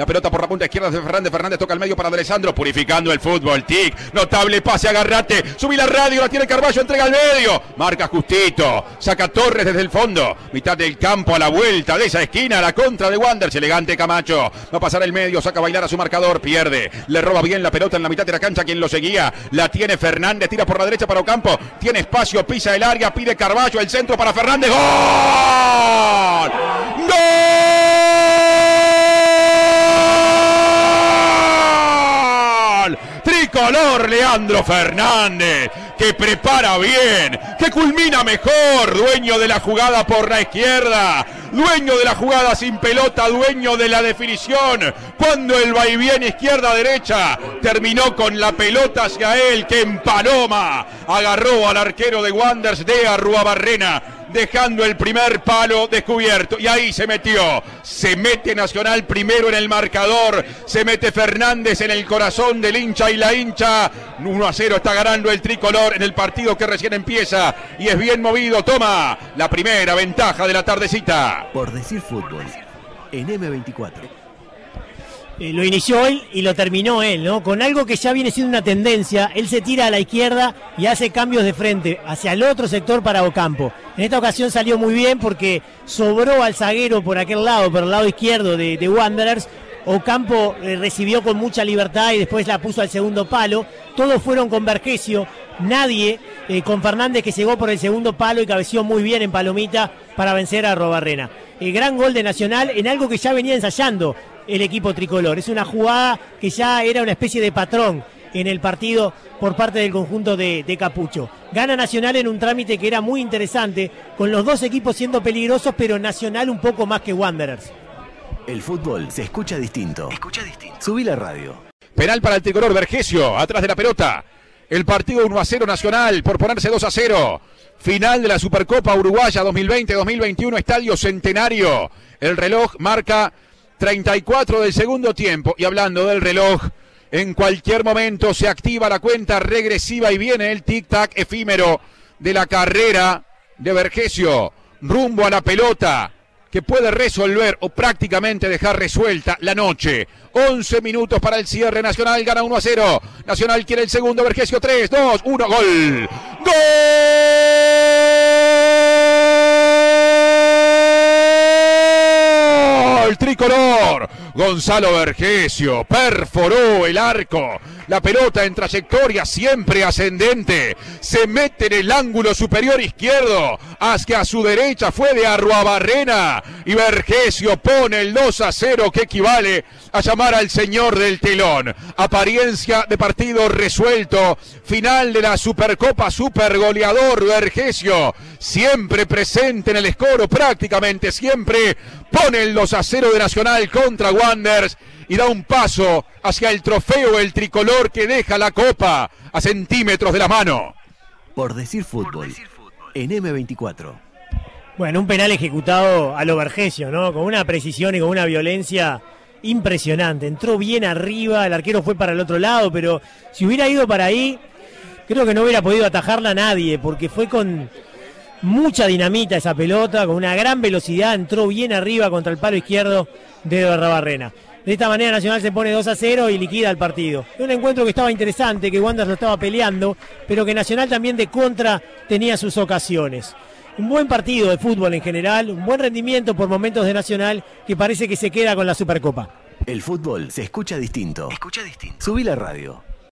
La pelota por la punta izquierda de Fernández. Fernández toca al medio para Alessandro. Purificando el fútbol. Tic. Notable pase. Agarrate. Subí la radio. La tiene Carballo. Entrega al medio. Marca justito. Saca Torres desde el fondo. Mitad del campo a la vuelta de esa esquina. La contra de Wanders. Elegante Camacho. Va a pasar el medio. Saca a bailar a su marcador. Pierde. Le roba bien la pelota en la mitad de la cancha. Quien lo seguía. La tiene Fernández. Tira por la derecha para Ocampo. Tiene espacio. Pisa el área. Pide Carballo. El centro para Fernández. ¡Gol! ¡Gol! Tricolor Leandro Fernández, que prepara bien, que culmina mejor, dueño de la jugada por la izquierda, dueño de la jugada sin pelota, dueño de la definición, cuando el vaivén izquierda-derecha terminó con la pelota hacia él, que en Paloma agarró al arquero de Wanders de Arruabarrena dejando el primer palo descubierto. Y ahí se metió. Se mete Nacional primero en el marcador. Se mete Fernández en el corazón del hincha y la hincha. 1 a 0 está ganando el tricolor en el partido que recién empieza. Y es bien movido. Toma la primera ventaja de la tardecita. Por decir fútbol. En M24. Eh, lo inició él y lo terminó él, ¿no? Con algo que ya viene siendo una tendencia, él se tira a la izquierda y hace cambios de frente hacia el otro sector para Ocampo. En esta ocasión salió muy bien porque sobró al zaguero por aquel lado, por el lado izquierdo de, de Wanderers. Ocampo eh, recibió con mucha libertad y después la puso al segundo palo. Todos fueron con Vergesio, nadie eh, con Fernández que llegó por el segundo palo y cabeció muy bien en Palomita para vencer a Robarrena. El gran gol de Nacional en algo que ya venía ensayando el equipo tricolor. Es una jugada que ya era una especie de patrón en el partido por parte del conjunto de, de, Capucho. Gana Nacional en un trámite que era muy interesante, con los dos equipos siendo peligrosos, pero Nacional un poco más que Wanderers. El fútbol se escucha distinto. Escucha distinto. Subí la radio. Penal para el tricolor Vergesio, atrás de la pelota. El partido 1 a 0 Nacional por ponerse 2 a 0. Final de la Supercopa Uruguaya 2020-2021, Estadio Centenario. El reloj marca 34 del segundo tiempo. Y hablando del reloj, en cualquier momento se activa la cuenta regresiva y viene el tic-tac efímero de la carrera de Vergesio rumbo a la pelota que puede resolver o prácticamente dejar resuelta la noche. 11 minutos para el cierre. Nacional gana 1 a 0. Nacional quiere el segundo. Vergesio 3, 2, 1. Gol. ¡Gol! Tricolor. Gonzalo Vergesio perforó el arco. La pelota en trayectoria siempre ascendente. Se mete en el ángulo superior izquierdo. Hacia su derecha fue de Arruabarrena. Y Vergesio pone el 2 a 0 que equivale a llamar al señor del telón. Apariencia de partido resuelto. Final de la Supercopa Super Goleador Vergesio. Siempre presente en el escoro, prácticamente siempre. Pone el 2 a 0 de Nacional contra Wanders y da un paso hacia el trofeo el tricolor que deja la copa a centímetros de la mano. Por decir fútbol, en M24. Bueno, un penal ejecutado a lo Vergesio, ¿no? Con una precisión y con una violencia impresionante. Entró bien arriba, el arquero fue para el otro lado, pero si hubiera ido para ahí, creo que no hubiera podido atajarla a nadie, porque fue con mucha dinamita esa pelota, con una gran velocidad, entró bien arriba contra el palo izquierdo de Barrena. De esta manera Nacional se pone 2 a 0 y liquida el partido. Un encuentro que estaba interesante, que Wanderers lo estaba peleando, pero que Nacional también de contra tenía sus ocasiones. Un buen partido de fútbol en general, un buen rendimiento por momentos de Nacional que parece que se queda con la Supercopa. El fútbol se escucha distinto. Escucha distinto. Subí la radio.